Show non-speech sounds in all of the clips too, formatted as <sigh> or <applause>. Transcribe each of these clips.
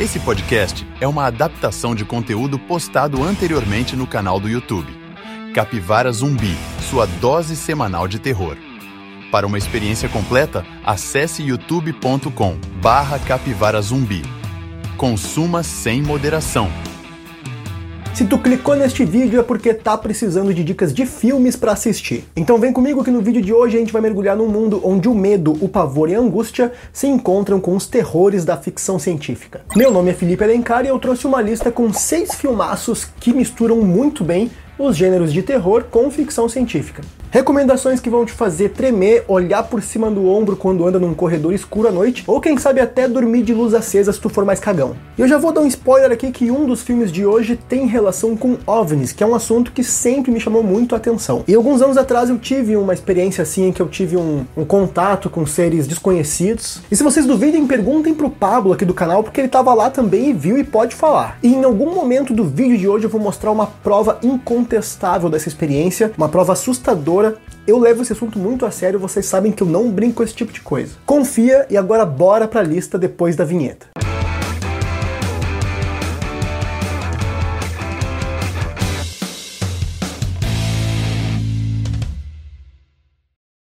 Esse podcast é uma adaptação de conteúdo postado anteriormente no canal do YouTube. Capivara Zumbi, sua dose semanal de terror. Para uma experiência completa, acesse youtube.com barra capivara. Consuma sem moderação. Se tu clicou neste vídeo é porque tá precisando de dicas de filmes para assistir. Então vem comigo que no vídeo de hoje a gente vai mergulhar num mundo onde o medo, o pavor e a angústia se encontram com os terrores da ficção científica. Meu nome é Felipe Alencar e eu trouxe uma lista com seis filmaços que misturam muito bem os gêneros de terror com ficção científica. Recomendações que vão te fazer tremer, olhar por cima do ombro quando anda num corredor escuro à noite, ou quem sabe até dormir de luz acesa se tu for mais cagão. E eu já vou dar um spoiler aqui que um dos filmes de hoje tem relação com OVNIs, que é um assunto que sempre me chamou muito a atenção. E alguns anos atrás eu tive uma experiência assim em que eu tive um, um contato com seres desconhecidos. E se vocês duvidem, perguntem pro Pablo aqui do canal, porque ele tava lá também e viu e pode falar. E em algum momento do vídeo de hoje eu vou mostrar uma prova incontestável dessa experiência, uma prova assustadora eu levo esse assunto muito a sério, vocês sabem que eu não brinco com esse tipo de coisa. Confia e agora bora pra lista depois da vinheta.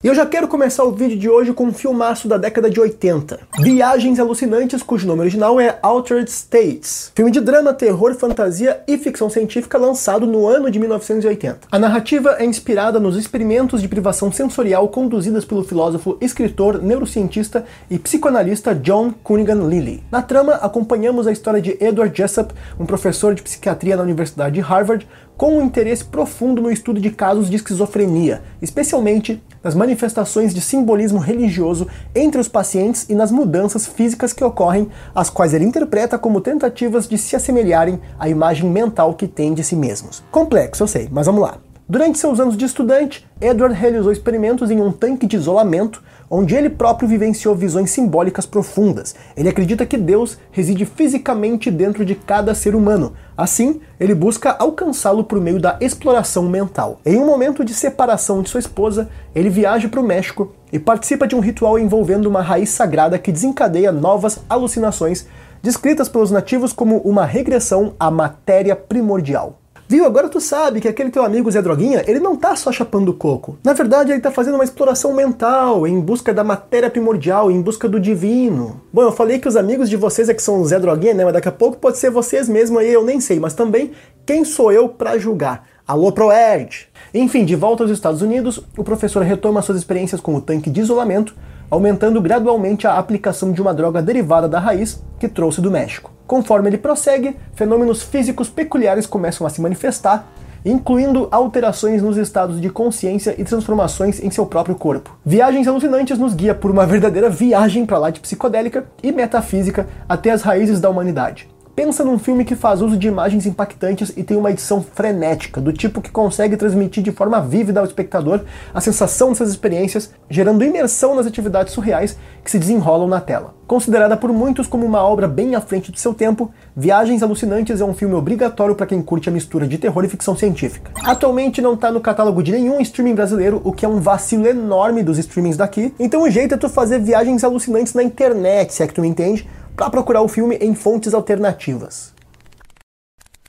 E eu já quero começar o vídeo de hoje com um filmaço da década de 80. Viagens Alucinantes, cujo nome original é Altered States. Filme de drama, terror, fantasia e ficção científica lançado no ano de 1980. A narrativa é inspirada nos experimentos de privação sensorial conduzidas pelo filósofo, escritor, neurocientista e psicoanalista John Cunningham Lilly. Na trama, acompanhamos a história de Edward Jessup, um professor de psiquiatria na Universidade de Harvard, com um interesse profundo no estudo de casos de esquizofrenia, especialmente nas manifestações de simbolismo religioso entre os pacientes e nas mudanças físicas que ocorrem, as quais ele interpreta como tentativas de se assemelharem à imagem mental que tem de si mesmos. Complexo, eu sei, mas vamos lá. Durante seus anos de estudante, Edward realizou experimentos em um tanque de isolamento, onde ele próprio vivenciou visões simbólicas profundas. Ele acredita que Deus reside fisicamente dentro de cada ser humano. Assim, ele busca alcançá-lo por meio da exploração mental. Em um momento de separação de sua esposa, ele viaja para o México e participa de um ritual envolvendo uma raiz sagrada que desencadeia novas alucinações, descritas pelos nativos como uma regressão à matéria primordial. Viu? Agora tu sabe que aquele teu amigo Zé Droguinha, ele não tá só chapando coco. Na verdade, ele tá fazendo uma exploração mental, em busca da matéria primordial, em busca do divino. Bom, eu falei que os amigos de vocês é que são Zé Droguinha, né? Mas daqui a pouco pode ser vocês mesmo aí, eu nem sei. Mas também, quem sou eu para julgar? Alô, ProErd! Enfim, de volta aos Estados Unidos, o professor retoma suas experiências com o tanque de isolamento, aumentando gradualmente a aplicação de uma droga derivada da raiz que trouxe do México. Conforme ele prossegue, fenômenos físicos peculiares começam a se manifestar, incluindo alterações nos estados de consciência e transformações em seu próprio corpo. Viagens alucinantes nos guia por uma verdadeira viagem para lá de psicodélica e metafísica até as raízes da humanidade. Pensa num filme que faz uso de imagens impactantes e tem uma edição frenética, do tipo que consegue transmitir de forma vívida ao espectador a sensação dessas experiências, gerando imersão nas atividades surreais que se desenrolam na tela. Considerada por muitos como uma obra bem à frente do seu tempo, Viagens Alucinantes é um filme obrigatório para quem curte a mistura de terror e ficção científica. Atualmente não está no catálogo de nenhum streaming brasileiro, o que é um vacilo enorme dos streamings daqui, então o jeito é tu fazer viagens alucinantes na internet, se é que tu me entende, para procurar o filme em fontes alternativas.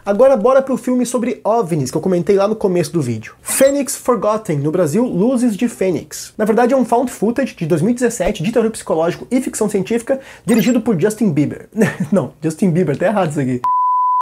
Agora bora pro filme sobre OVNIs que eu comentei lá no começo do vídeo. Phoenix Forgotten, no Brasil, Luzes de Fênix. Na verdade é um found footage de 2017 de terror psicológico e ficção científica dirigido por Justin Bieber. <laughs> Não, Justin Bieber, tá errado isso aqui.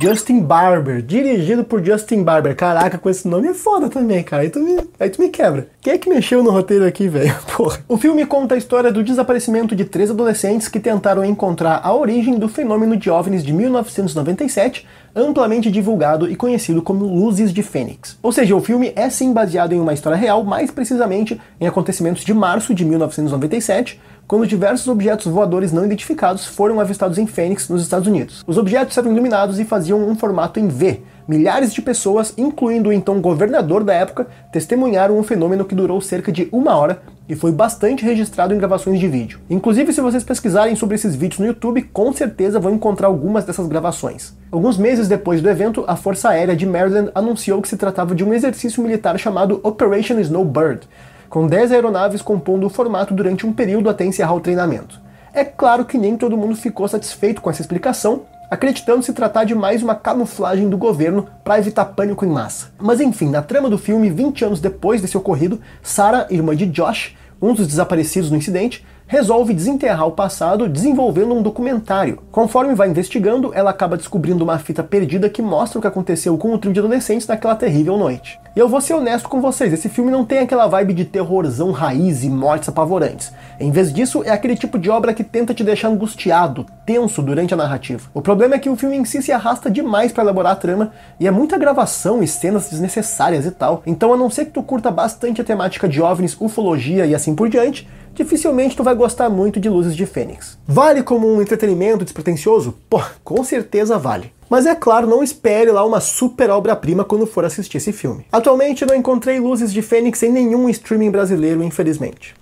Justin Barber, dirigido por Justin Barber. Caraca, com esse nome é foda também, cara. Aí tu me, aí tu me quebra. Quem é que mexeu no roteiro aqui, velho? <laughs> Porra. O filme conta a história do desaparecimento de três adolescentes que tentaram encontrar a origem do fenômeno de OVNIs de 1997, amplamente divulgado e conhecido como Luzes de Fênix. Ou seja, o filme é sim baseado em uma história real, mais precisamente em acontecimentos de março de 1997, quando diversos objetos voadores não identificados foram avistados em Phoenix, nos Estados Unidos. Os objetos eram iluminados e faziam um formato em V. Milhares de pessoas, incluindo o então governador da época, testemunharam um fenômeno que durou cerca de uma hora e foi bastante registrado em gravações de vídeo. Inclusive, se vocês pesquisarem sobre esses vídeos no YouTube, com certeza vão encontrar algumas dessas gravações. Alguns meses depois do evento, a Força Aérea de Maryland anunciou que se tratava de um exercício militar chamado Operation Snowbird, com 10 aeronaves compondo o formato durante um período até encerrar o treinamento. É claro que nem todo mundo ficou satisfeito com essa explicação, acreditando se tratar de mais uma camuflagem do governo para evitar pânico em massa. Mas enfim, na trama do filme, 20 anos depois desse ocorrido, Sarah, irmã de Josh, um dos desaparecidos no incidente, resolve desenterrar o passado desenvolvendo um documentário. Conforme vai investigando, ela acaba descobrindo uma fita perdida que mostra o que aconteceu com o trio de adolescentes naquela terrível noite. E eu vou ser honesto com vocês, esse filme não tem aquela vibe de terrorzão raiz e mortes apavorantes. Em vez disso, é aquele tipo de obra que tenta te deixar angustiado, tenso durante a narrativa. O problema é que o filme em si se arrasta demais para elaborar a trama, e é muita gravação e cenas desnecessárias e tal. Então, a não ser que tu curta bastante a temática de OVNIs, ufologia e assim por diante, dificilmente tu vai gostar muito de Luzes de Fênix. Vale como um entretenimento despretensioso? Pô, com certeza vale. Mas é claro, não espere lá uma super obra-prima quando for assistir esse filme. Atualmente não encontrei Luzes de Fênix em nenhum streaming brasileiro, infelizmente.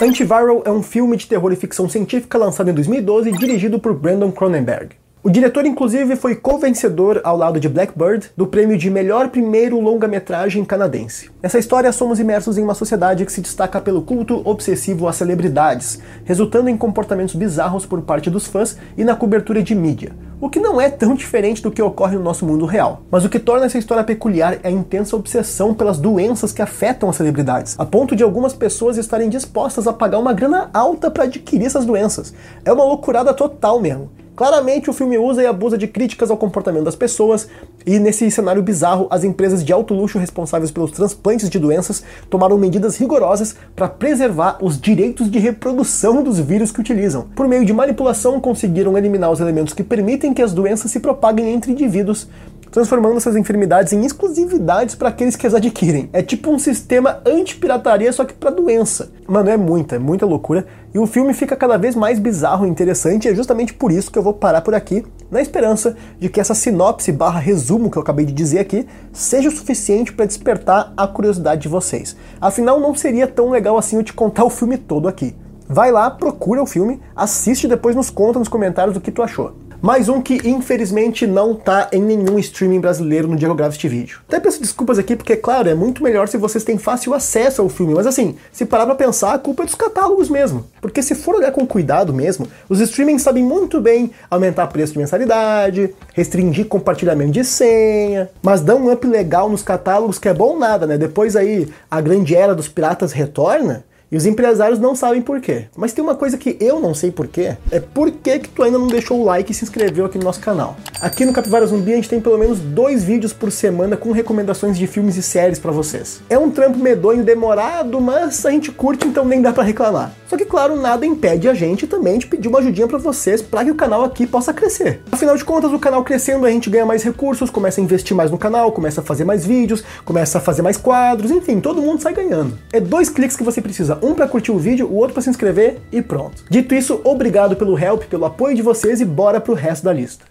Antiviral é um filme de terror e ficção científica lançado em 2012 e dirigido por Brandon Cronenberg. O diretor, inclusive, foi co-vencedor ao lado de Blackbird do prêmio de melhor primeiro longa-metragem canadense. Nessa história, somos imersos em uma sociedade que se destaca pelo culto obsessivo às celebridades, resultando em comportamentos bizarros por parte dos fãs e na cobertura de mídia. O que não é tão diferente do que ocorre no nosso mundo real. Mas o que torna essa história peculiar é a intensa obsessão pelas doenças que afetam as celebridades, a ponto de algumas pessoas estarem dispostas a pagar uma grana alta para adquirir essas doenças. É uma loucurada total mesmo. Claramente o filme usa e abusa de críticas ao comportamento das pessoas, e nesse cenário bizarro, as empresas de alto luxo responsáveis pelos transplantes de doenças tomaram medidas rigorosas para preservar os direitos de reprodução dos vírus que utilizam. Por meio de manipulação, conseguiram eliminar os elementos que permitem que as doenças se propaguem entre indivíduos, transformando essas enfermidades em exclusividades para aqueles que as adquirem. É tipo um sistema anti-pirataria, só que para doença. Mano, é muita, é muita loucura. E o filme fica cada vez mais bizarro e interessante, e é justamente por isso que eu vou parar por aqui, na esperança de que essa sinopse barra resumo que eu acabei de dizer aqui seja o suficiente para despertar a curiosidade de vocês. Afinal, não seria tão legal assim eu te contar o filme todo aqui. Vai lá, procura o filme, assiste e depois nos conta nos comentários o que tu achou. Mais um que infelizmente não tá em nenhum streaming brasileiro no dia que eu gravo este vídeo. Até peço desculpas aqui porque, claro, é muito melhor se vocês têm fácil acesso ao filme, mas assim, se parar pra pensar, a culpa é dos catálogos mesmo. Porque se for olhar com cuidado mesmo, os streamings sabem muito bem aumentar preço de mensalidade, restringir compartilhamento de senha, mas dão um up legal nos catálogos que é bom nada, né? Depois aí a grande era dos piratas retorna, e os empresários não sabem por quê. Mas tem uma coisa que eu não sei por quê, é por que, que tu ainda não deixou o like e se inscreveu aqui no nosso canal. Aqui no Capivara Zumbi a gente tem pelo menos dois vídeos por semana com recomendações de filmes e séries para vocês. É um trampo medonho, demorado, mas a gente curte, então nem dá para reclamar. Só que claro, nada impede a gente também de pedir uma ajudinha para vocês para que o canal aqui possa crescer. Afinal de contas, o canal crescendo, a gente ganha mais recursos, começa a investir mais no canal, começa a fazer mais vídeos, começa a fazer mais quadros, enfim, todo mundo sai ganhando. É dois cliques que você precisa um para curtir o vídeo, o outro para se inscrever e pronto. Dito isso, obrigado pelo help, pelo apoio de vocês e bora pro resto da lista.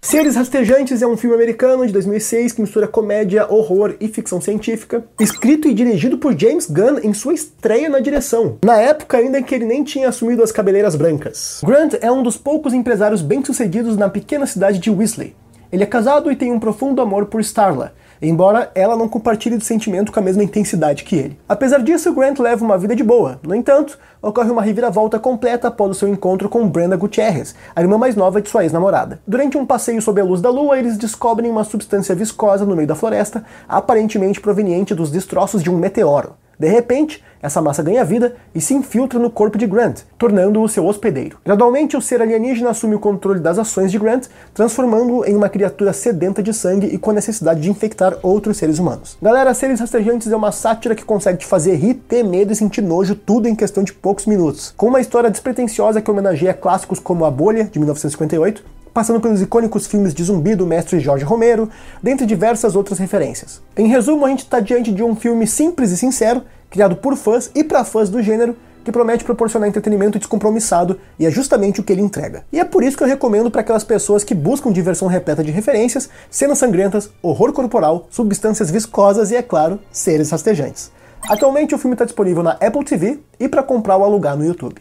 Seres Rastejantes é um filme americano de 2006 que mistura comédia, horror e ficção científica, escrito e dirigido por James Gunn em sua estreia na direção, na época ainda que ele nem tinha assumido as cabeleiras brancas. Grant é um dos poucos empresários bem-sucedidos na pequena cidade de Weasley. Ele é casado e tem um profundo amor por Starla, embora ela não compartilhe do sentimento com a mesma intensidade que ele. Apesar disso, Grant leva uma vida de boa. No entanto, ocorre uma reviravolta completa após o seu encontro com Brenda Gutierrez, a irmã mais nova de sua ex-namorada. Durante um passeio sob a luz da lua, eles descobrem uma substância viscosa no meio da floresta, aparentemente proveniente dos destroços de um meteoro. De repente, essa massa ganha vida e se infiltra no corpo de Grant, tornando-o seu hospedeiro. Gradualmente, o ser alienígena assume o controle das ações de Grant, transformando-o em uma criatura sedenta de sangue e com a necessidade de infectar outros seres humanos. Galera, Seres Rastejantes é uma sátira que consegue te fazer rir, ter medo e sentir nojo tudo em questão de poucos minutos. Com uma história despretensiosa que homenageia clássicos como A Bolha, de 1958, passando pelos icônicos filmes de zumbi do mestre Jorge Romero, dentre diversas outras referências. Em resumo, a gente está diante de um filme simples e sincero, criado por fãs e para fãs do gênero, que promete proporcionar entretenimento descompromissado e é justamente o que ele entrega. E é por isso que eu recomendo para aquelas pessoas que buscam diversão repleta de referências, cenas sangrentas, horror corporal, substâncias viscosas e, é claro, seres rastejantes. Atualmente o filme está disponível na Apple TV e para comprar ou alugar no YouTube.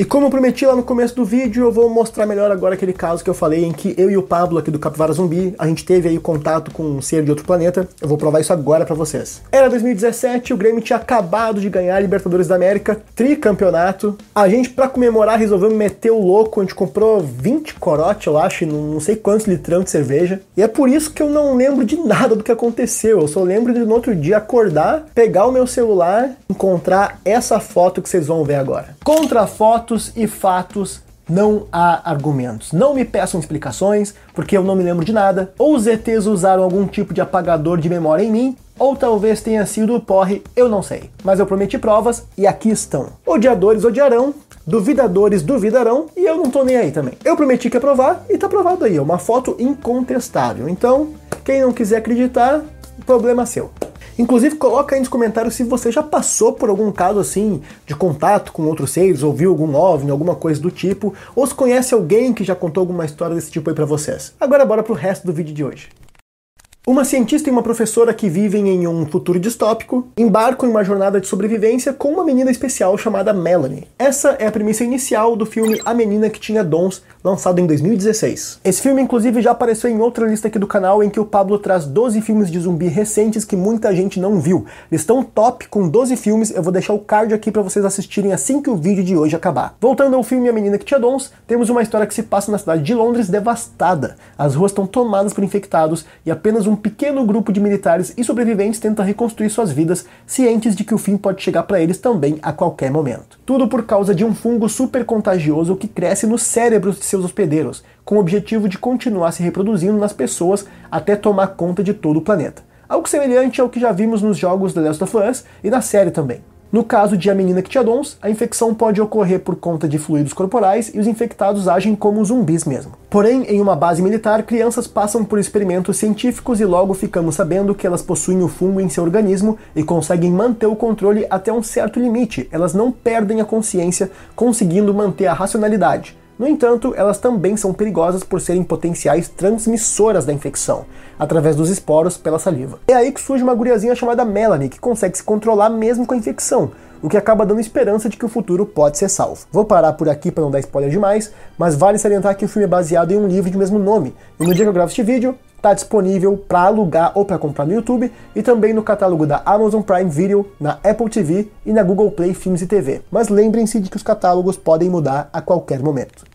E como eu prometi lá no começo do vídeo, eu vou mostrar melhor agora aquele caso que eu falei em que eu e o Pablo aqui do Capivara Zumbi, a gente teve aí contato com um ser de outro planeta. Eu vou provar isso agora para vocês. Era 2017, o Grêmio tinha acabado de ganhar a Libertadores da América, tricampeonato. A gente, para comemorar, resolveu meter o louco, a gente comprou 20 corote, eu acho, não sei quantos litrão de cerveja. E é por isso que eu não lembro de nada do que aconteceu. Eu só lembro de no outro dia acordar, pegar o meu celular, encontrar essa foto que vocês vão ver agora. Contra fotos e fatos não há argumentos. Não me peçam explicações, porque eu não me lembro de nada. Ou os ETs usaram algum tipo de apagador de memória em mim, ou talvez tenha sido o porre, eu não sei. Mas eu prometi provas e aqui estão. Odiadores odiarão, duvidadores duvidarão e eu não tô nem aí também. Eu prometi que ia provar e tá provado aí, é uma foto incontestável. Então, quem não quiser acreditar, problema seu. Inclusive, coloca aí nos comentários se você já passou por algum caso assim de contato com outros seres, ou viu algum OVNI, alguma coisa do tipo, ou se conhece alguém que já contou alguma história desse tipo aí pra vocês. Agora bora pro resto do vídeo de hoje. Uma cientista e uma professora que vivem em um futuro distópico embarcam em uma jornada de sobrevivência com uma menina especial chamada Melanie. Essa é a premissa inicial do filme A Menina que Tinha Dons, lançado em 2016. Esse filme, inclusive, já apareceu em outra lista aqui do canal em que o Pablo traz 12 filmes de zumbi recentes que muita gente não viu. Listão top com 12 filmes, eu vou deixar o card aqui para vocês assistirem assim que o vídeo de hoje acabar. Voltando ao filme A Menina que Tinha Dons, temos uma história que se passa na cidade de Londres devastada. As ruas estão tomadas por infectados e apenas um pequeno grupo de militares e sobreviventes tenta reconstruir suas vidas, cientes de que o fim pode chegar para eles também a qualquer momento. Tudo por causa de um fungo super contagioso que cresce nos cérebros de seus hospedeiros, com o objetivo de continuar se reproduzindo nas pessoas até tomar conta de todo o planeta. Algo semelhante ao que já vimos nos jogos The Last of Us e na série também. No caso de A Menina que tinha dons, a infecção pode ocorrer por conta de fluidos corporais e os infectados agem como zumbis mesmo. Porém, em uma base militar, crianças passam por experimentos científicos e logo ficamos sabendo que elas possuem o fungo em seu organismo e conseguem manter o controle até um certo limite. Elas não perdem a consciência, conseguindo manter a racionalidade. No entanto, elas também são perigosas por serem potenciais transmissoras da infecção, através dos esporos pela saliva. É aí que surge uma guriazinha chamada Melanie, que consegue se controlar mesmo com a infecção, o que acaba dando esperança de que o futuro pode ser salvo. Vou parar por aqui para não dar spoiler demais, mas vale salientar que o filme é baseado em um livro de mesmo nome, e no dia que eu gravo este vídeo, está disponível para alugar ou para comprar no YouTube e também no catálogo da Amazon Prime Video, na Apple TV e na Google Play Filmes e TV. Mas lembrem-se de que os catálogos podem mudar a qualquer momento.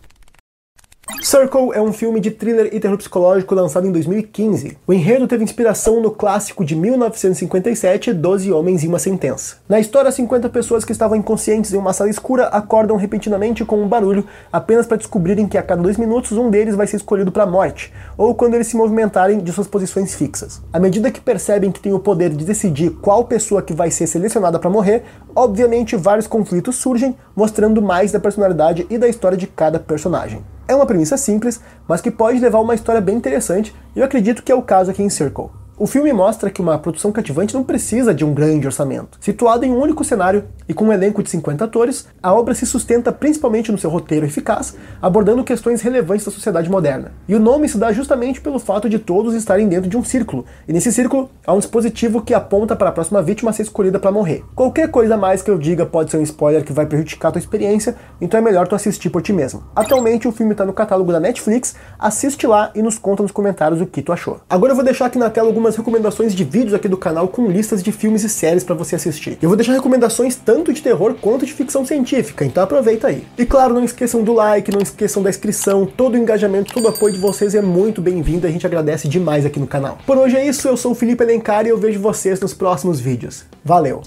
Circle é um filme de thriller e terror psicológico lançado em 2015. O enredo teve inspiração no clássico de 1957, Doze Homens e uma Sentença. Na história, 50 pessoas que estavam inconscientes em uma sala escura acordam repentinamente com um barulho apenas para descobrirem que a cada dois minutos um deles vai ser escolhido para a morte, ou quando eles se movimentarem de suas posições fixas. À medida que percebem que têm o poder de decidir qual pessoa que vai ser selecionada para morrer, obviamente vários conflitos surgem, mostrando mais da personalidade e da história de cada personagem. É uma premissa simples, mas que pode levar a uma história bem interessante, e eu acredito que é o caso aqui em Circle. O filme mostra que uma produção cativante não precisa de um grande orçamento. Situado em um único cenário e com um elenco de 50 atores, a obra se sustenta principalmente no seu roteiro eficaz, abordando questões relevantes da sociedade moderna. E o nome se dá justamente pelo fato de todos estarem dentro de um círculo, e nesse círculo há um dispositivo que aponta para a próxima vítima ser escolhida para morrer. Qualquer coisa mais que eu diga pode ser um spoiler que vai prejudicar a tua experiência, então é melhor tu assistir por ti mesmo. Atualmente o filme está no catálogo da Netflix, assiste lá e nos conta nos comentários o que tu achou. Agora eu vou deixar aqui na tela algumas algumas recomendações de vídeos aqui do canal com listas de filmes e séries para você assistir. Eu vou deixar recomendações tanto de terror quanto de ficção científica, então aproveita aí. E claro, não esqueçam do like, não esqueçam da inscrição, todo o engajamento, todo o apoio de vocês é muito bem-vindo, a gente agradece demais aqui no canal. Por hoje é isso, eu sou o Felipe Elencar e eu vejo vocês nos próximos vídeos. Valeu!